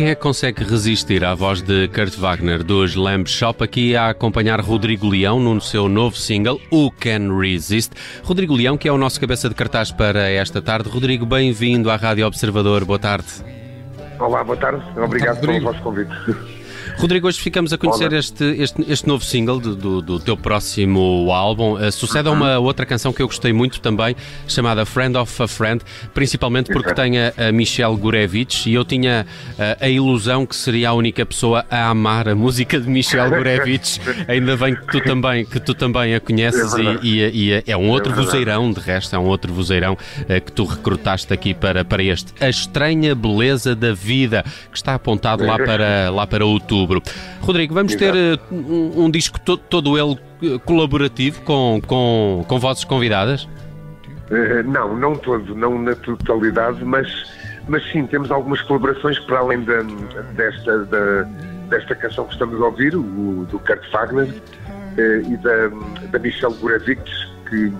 quem é que consegue resistir à voz de Kurt Wagner dos Lamb Shop aqui a acompanhar Rodrigo Leão no seu novo single, Who Can Resist? Rodrigo Leão, que é o nosso cabeça de cartaz para esta tarde. Rodrigo, bem-vindo à Rádio Observador. Boa tarde. Olá, boa tarde. Obrigado pelo Rodrigo. vosso convite. Rodrigo, hoje ficamos a conhecer Olá. este, este, este novo single do, do, do teu próximo álbum. Uh, sucede a uma outra canção que eu gostei muito também, chamada Friend of a Friend, principalmente porque tem a, a Michelle Gurevich e eu tinha uh, a ilusão que seria a única pessoa a amar a música de Michelle Gurevich. Ainda bem que tu também, que tu também a conheces É e, e- e é um outro É vozeirão, de resto, é um outro vozeirão uh, que tu recrutaste aqui para, para este. A Estranha Beleza da Vida, que está apontado lá para, lá para outubro. Rodrigo, vamos ter Exato. uh, um, um disco to- todo ele uh, colaborativo com, com, com vozes convidadas? Eh, não, não todo, não na totalidade, mas, mas sim, temos algumas colaborações para além da, desta, da- desta canção que estamos a ouvir, o, do Kurt Wagner eh, e da, da Michelle Gurevich, que,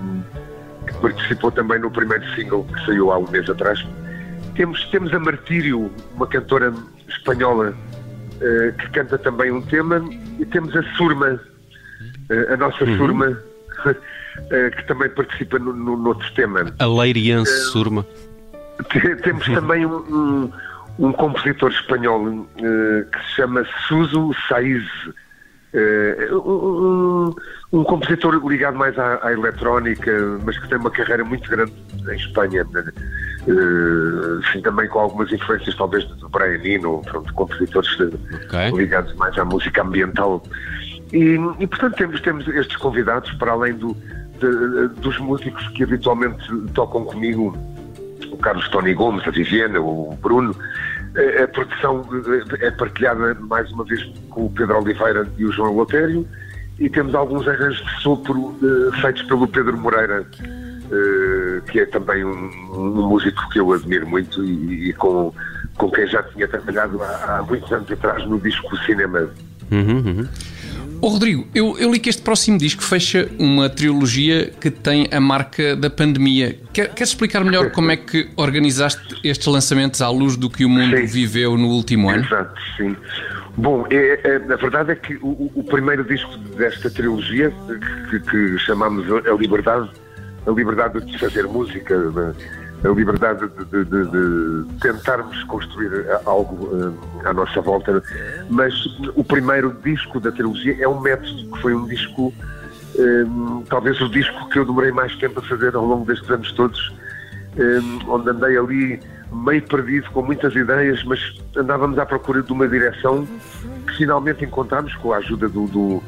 que participou também no primeiro single que saiu há um mês atrás. Temos, temos a Martírio, uma cantora espanhola eh, que canta também um tema, e temos a Surma, eh, a nossa Surma, eh, que também participa no, no, noutro tema. A Leiriense Surma. Te- Temos também um, um, um compositor espanhol que se chama Suso Saiz. Um, um compositor ligado mais à, à eletrónica, mas que tem uma carreira muito grande em Espanha. Eh, sim, também com algumas influências, talvez, do Brian Eno, pronto, compositores eh, Ok. ligados mais à música ambiental. E, e, portanto, temos, temos estes convidados, para além do, de- dos músicos que habitualmente tocam comigo, o Carlos Tony Gomes, a Viviana, o Bruno. Eh, A produção eh, é partilhada mais uma vez com o Pedro Oliveira e o João Lotério e temos alguns arranjos de sopro feitos pelo Pedro Moreira, que é também um, um músico que eu admiro muito e, e com, com quem já tinha trabalhado há, há muitos anos atrás no disco Cinema. Uhum, uhum. Ô Rodrigo, eu, eu li que este próximo disco fecha uma trilogia que tem a marca da pandemia. Quer, queres explicar melhor como é que organizaste estes lançamentos à luz do que o mundo Sim. viveu no último ano? Exato, sim. Bom, é, é, a verdade é que o, o- o primeiro disco desta trilogia, que, que chamamos A Liberdade, a liberdade de fazer música, a liberdade de, de- de- de tentarmos construir algo eh, à nossa volta, mas o primeiro disco da trilogia é um método, que foi um disco, eh, talvez o disco que eu demorei mais tempo a fazer ao longo destes anos todos, eh, onde andei ali meio perdido, com muitas ideias, mas andávamos à procura de uma direção que finalmente encontramos com a ajuda do, do-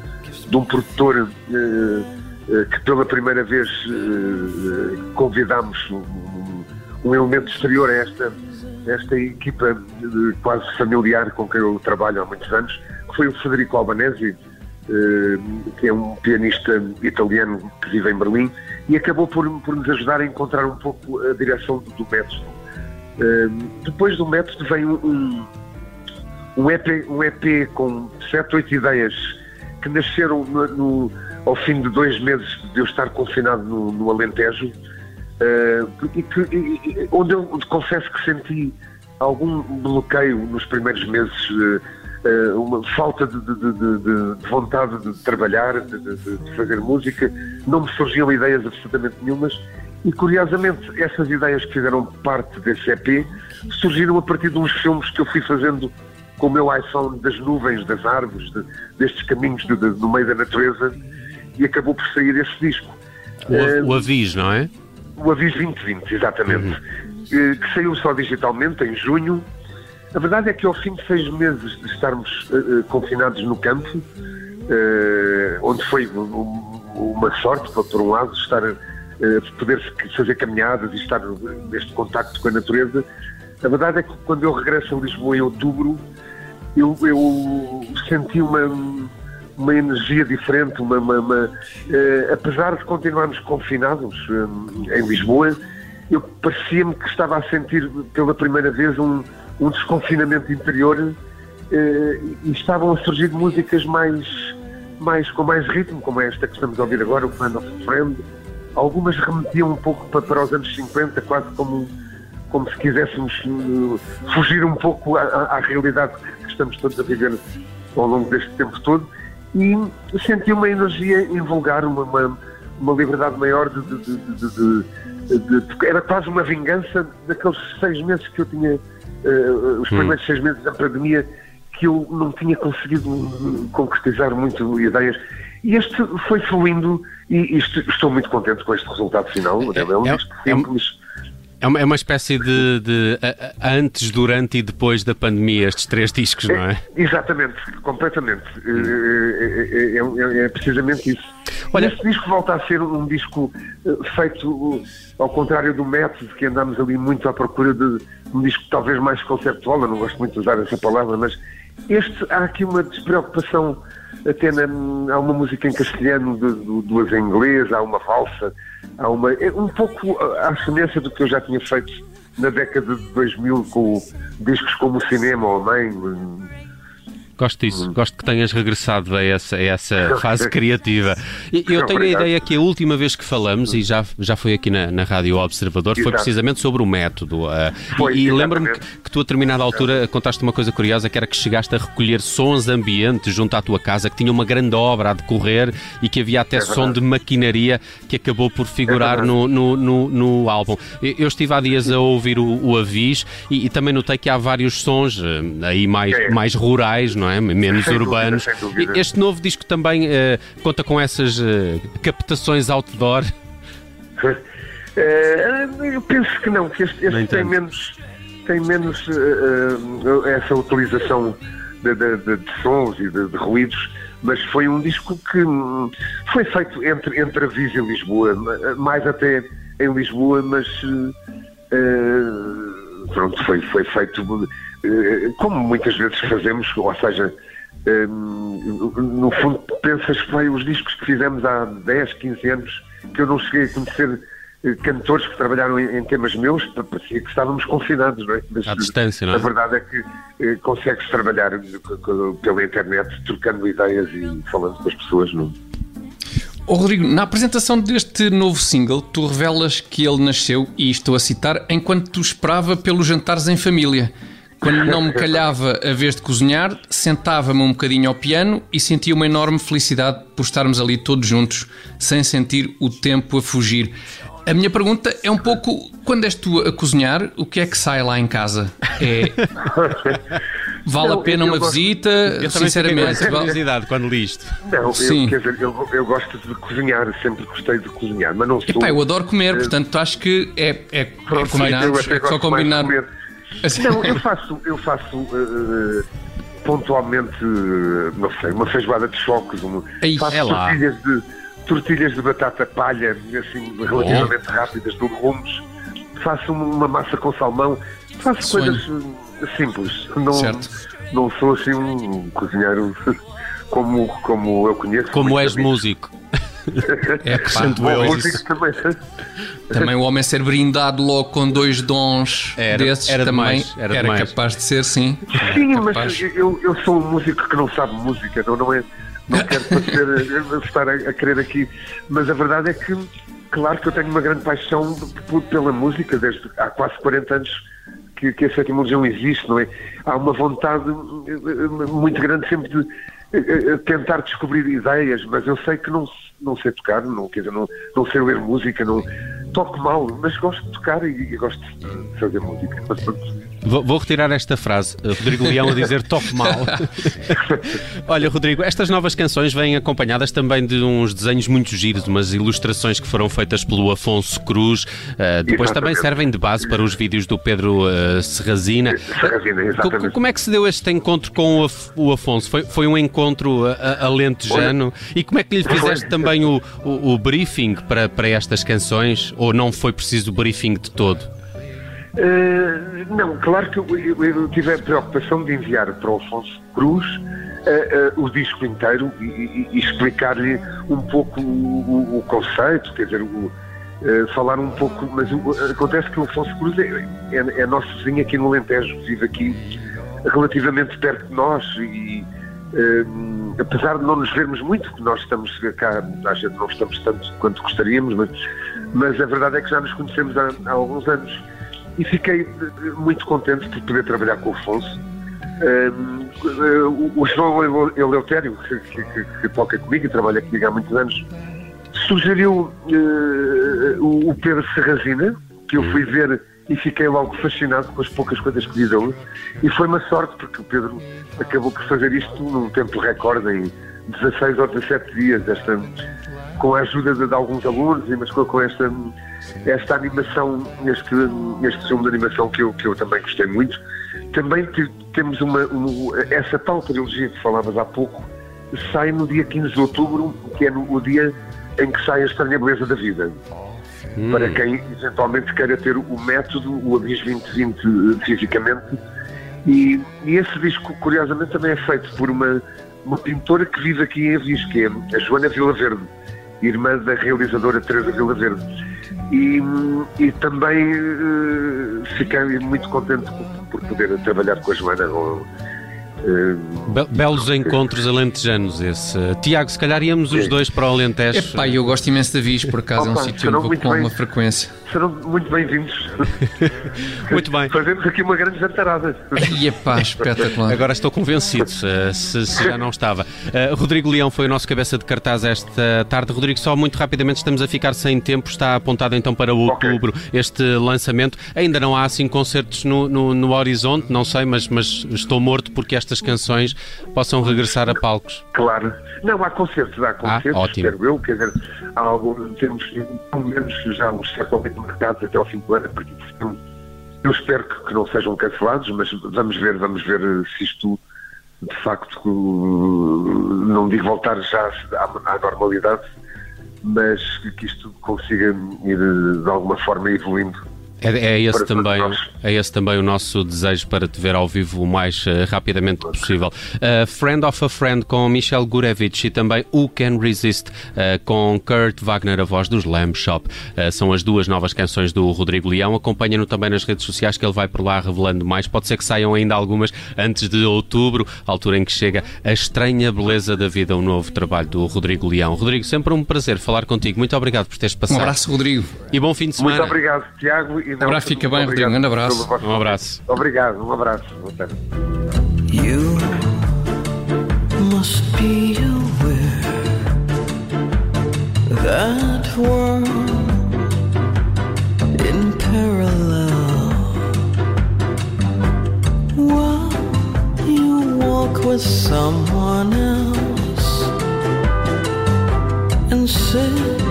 de um produtor eh, que pela primeira vez eh, convidámos um, elemento exterior a esta, esta equipa eh, quase familiar com quem eu trabalho há muitos anos, que foi o Federico Albanese, eh, que é um pianista italiano que vive em Berlim, e acabou por, por nos ajudar a encontrar um pouco a direção do, do método. Eh, depois do método vem um, um EP, um EP com sete, oito ideias que nasceram no, no- ao fim de dois meses de eu estar confinado no, no Alentejo, eh, e que, e- onde eu confesso que senti algum bloqueio nos primeiros meses, eh, uma falta de, de- de- de- de vontade de trabalhar, de, fazer música, não me surgiam ideias absolutamente nenhumas. E curiosamente, essas ideias que fizeram parte desse EP surgiram a partir de uns filmes que eu fui fazendo com o meu iPhone das nuvens, das árvores, de, destes caminhos no meio da natureza e acabou por sair esse disco. O, uh, o Avis, não é? O Avis 2020, exatamente. Uhum. Uh, que saiu só digitalmente em junho. A verdade é que ao fim de seis meses de estarmos uh, confinados no campo, onde foi uma sorte, por um lado, estar poder fazer caminhadas e estar neste contacto com a natureza, a verdade é que quando eu regresso a Lisboa em outubro, eu, eu senti uma, uma energia diferente, uma, uma, uma uh, apesar de continuarmos confinados uh, em Lisboa, eu parecia-me que estava a sentir pela primeira vez um, um desconfinamento interior uh, e estavam a surgir músicas mais, mais com mais ritmo, como esta que estamos a ouvir agora, o Plan of Friend. Algumas remetiam um pouco para, para os anos 50, quase como, como se quiséssemos fugir um pouco à, à realidade que estamos todos a viver ao longo deste tempo todo e senti uma energia invulgar, uma, uma, uma liberdade maior de, de, de, de, Era quase uma vingança daqueles seis meses que eu tinha, uh, os hum. primeiros hum. seis meses da pandemia, que eu não tinha conseguido concretizar muito ideias. E este foi fluindo e isto, estou muito contente com este resultado final. É, é, um é, simples. É uma, é uma espécie de, de antes, durante e depois da pandemia, estes três discos, não é? é exatamente, completamente. É, é, é, precisamente isso. Olha, este disco volta a ser um disco feito ao contrário do método, que andamos ali muito à procura de um disco talvez mais conceptual, eu não gosto muito de usar essa palavra, mas este há aqui uma despreocupação até na, há uma música em castelhano, duas em inglês, há uma falsa, há uma. É um pouco à semelhança do que eu já tinha feito na década de 2000 com discos como o Cinema ou Mãe, Gosto disso, hum. gosto que tenhas regressado a essa, a essa fase criativa. Eu tenho a ideia que a última vez que falamos, e já, já foi aqui na, na Rádio Observador, foi precisamente sobre o método. Uh, foi, e, e lembro-me que, que, tu, a determinada altura, contaste uma coisa curiosa, que era que chegaste a recolher sons ambientes junto à tua casa, que tinha uma grande obra a decorrer e que havia até é som de maquinaria que acabou por figurar é no, no, no, no, álbum. Eu estive há dias a ouvir o, o Avis e, e, também notei que há vários sons uh, aí mais, é. mais rurais, não é? Menos sem urbanos. Dúvida, este novo disco também uh, conta com essas uh, captações outdoor? Uh, eu penso que não, que este, este tem menos, tem menos essa utilização de, de, de, de sons e de, ruídos, mas foi um disco que hum, foi feito entre, entre a Viz e Lisboa, mais até em Lisboa, mas pronto, foi, foi feito eh, como muitas vezes fazemos, ou seja, eh, no fundo pensas que vai os discos que fizemos há 10, 15 anos, que eu não cheguei a conhecer eh, cantores que trabalharam em, temas meus, parecia que estávamos confinados, não é? Mas, à distância, não é? A verdade é que consegues trabalhar pela internet, trocando ideias e falando com as pessoas, não Oh, Rodrigo, na apresentação deste novo single, tu revelas que ele nasceu, e estou a citar, enquanto tu esperava pelos jantares em família. Quando não me calhava a vez de cozinhar, sentava-me um bocadinho ao piano e sentia uma enorme felicidade por estarmos ali todos juntos, sem sentir o tempo a fugir. A minha pergunta é um pouco: quando és tu a cozinhar, o que é que sai lá em casa? É. Vale não, a pena uma gosto, visita? Eu sinceramente, vale... curiosidade quando li isto. Não, Sim. Eu, quer dizer, eu, eu, gosto de cozinhar, sempre gostei de cozinhar, mas não sou. Epá, eu adoro comer, portanto acho que é, é, Pronto, é combinar, é só combinar. Não, eu faço, eu faço uh, pontualmente, não sei, uma feijoada de choques, uma, Ei, faço é tortilhas de, tortilhas de batata palha, assim, relativamente oh. rápidas, de rumos, faço uma massa com salmão, faço Sonho. coisas eh, simples. Não, certo. não sou assim um cozinheiro como, como eu conheço. Como és músico. É que sinto eu isso. Também. também o homem ser brindado logo com dois dons era, desses era também demais, era, era capaz de ser, sim. Sim, mas eu, eu sou um músico que não sabe música, não, não é? Não quero parecer, estar a, a querer aqui, mas a verdade é que, claro que eu tenho uma grande paixão pela música, desde há quase 40 anos que, que a etimologia existe, não é? Há uma vontade eh, muito grande sempre de eh, eh, tentar descobrir ideias, mas eu sei que não, não sei tocar, não, quer dizer, não, não sei ler música, não toco mal, mas gosto de tocar e, e gosto de fazer música. Vou, vou retirar esta frase. Uh, Rodrigo Leão a dizer top mal. Olha, Rodrigo, estas novas canções vêm acompanhadas também de uns desenhos muito giros, umas ilustrações que foram feitas pelo Afonso Cruz. Uh, depois também Exatamente. servem de base para os vídeos do Pedro uh, Serrazina. Serrazina, exatamente. Como é que se deu este encontro com o, Af- o Afonso? Foi, foi um encontro alentejano? E como é que lhe fizeste também o, o- o briefing para, para estas canções? Ou não foi preciso o briefing de todo? Eh, não, claro que eu, eu- tive a preocupação de enviar para o Afonso Cruz eh, eh, o disco inteiro e, e- e explicar-lhe um pouco o, o- o conceito, quer dizer, o- falar um pouco. Mas acontece que o Afonso Cruz é, é, é nosso vizinho aqui no Alentejo, vive aqui relativamente perto de nós e. eh, apesar de não nos vermos muito, porque nós estamos cá, às vezes não estamos tanto quanto gostaríamos, mas, mas a verdade é que já nos conhecemos há, há alguns anos e fiquei eh, muito contente por poder trabalhar com o Afonso. Eh, o- João Ele- Eleutério, que, que- que- toca comigo e trabalha comigo há muitos anos, sugeriu eh, o Pedro Serrazina, que eu fui ver e fiquei logo fascinado com as poucas coisas que vi dele. E foi uma sorte, porque o Pedro acabou por fazer isto num tempo recorde, em 16 ou 17 dias, esta, com a ajuda de, de alguns alunos, mas com, com esta, esta animação, este, este filme de animação que eu, que eu também gostei muito. Também te- temos uma, um- essa tal trilogia que falavas há pouco, sai no dia 15 de outubro, que é no, o dia em que sai a estranha beleza da vida. Para quem eventualmente queira ter o método, o Avis 2020 eh, fisicamente. E, e esse disco, curiosamente, também é feito por uma, uma pintora que vive aqui em Avis, que é a Joana Vila Verde, irmã da realizadora Teresa Vila Verde. E, e também eh, fiquei muito contente por, por poder trabalhar com a Joana. eh, Be- belos encontros alentejanos esse. Tiago, se calhar íamos os dois para o Alentejo. Epá, eu gosto imenso de Avis, por acaso, é um Opa, sítio com bem. alguma frequência. serão muito bem-vindos. Muito bem. Fazemos aqui uma grande jantarada. E epá, espetacular. Agora estou convencido, se, se- já não estava. Uh, Rodrigo Leão foi o nosso cabeça de cartaz esta tarde. Rodrigo, só muito rapidamente estamos a ficar sem tempo. Está apontado então para outubro este lançamento. Ainda não há assim concertos no, no- no horizonte, não sei, mas, mas estou morto porque estas canções possam regressar a palcos. Claro. Não, há concertos, há concertos, ótimo. espero eu, quer dizer, há alguns, temos pelo menos já uns certamente marcados até ao fim do ano, setembro. Eu espero que, que não sejam cancelados, mas vamos ver, vamos ver eh, se isto de facto eh, não digo voltar já à, à normalidade, mas que isto consiga ir eh, de alguma forma evoluindo. É, é esse também, é esse também o nosso desejo para te ver ao vivo o mais eh, rapidamente possível. Uh, Friend of a Friend com Michel Gurevich e também Who Can Resist uh, com Kurt Wagner, a voz dos Lamb Shop. Uh, são as duas novas canções do Rodrigo Leão. Acompanha-no também nas redes sociais que ele vai por lá revelando mais. Pode ser que saiam ainda algumas antes de outubro, altura em que chega a estranha beleza da vida, o novo trabalho do Rodrigo Leão. Rodrigo, sempre um prazer falar contigo. Muito obrado por teres Um passado. abraço, Rodrigo. E bom fim de semana. Muito obrigado, Tiago. E Nelson, abraço, fica bem, Rodrigo. Um grande abraço. Um abraço. Obrigado, um abraço. Boa tarde. You must be aware that we're in parallel. While you walk with someone else and sit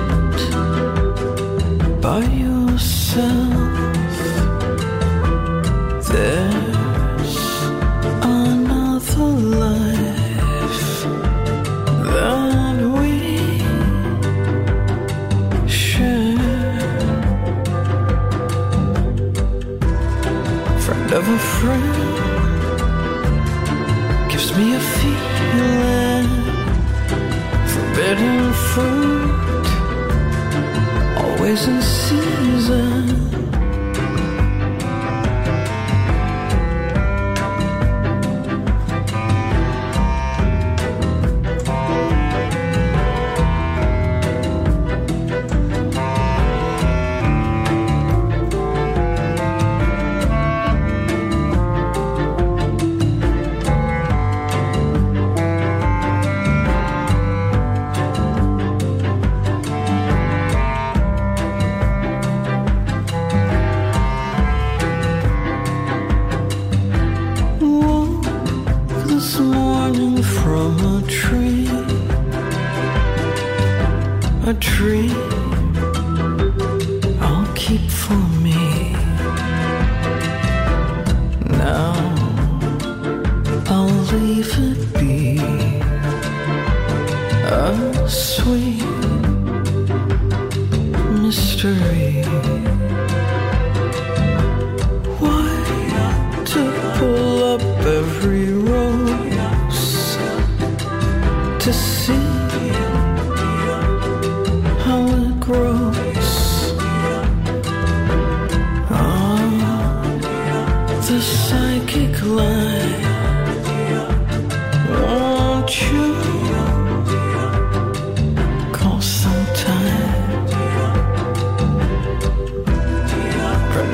me a feeling. Forbidden fruit, always in season. Mystery.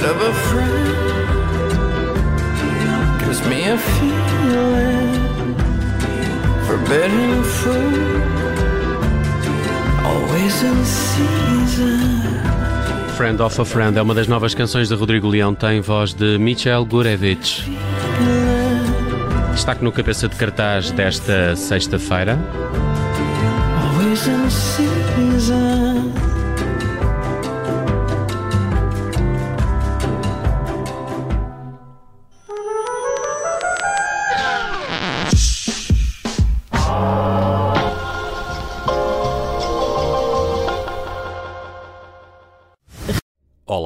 Of a friend. Gives me a feeling. Forbidden fruit. Always in season. Friend of a Friend é uma das novas canções de Rodrigo Leão, tem voz de Michel Gurevich. Destaque no cabeça de cartaz desta sexta-feira.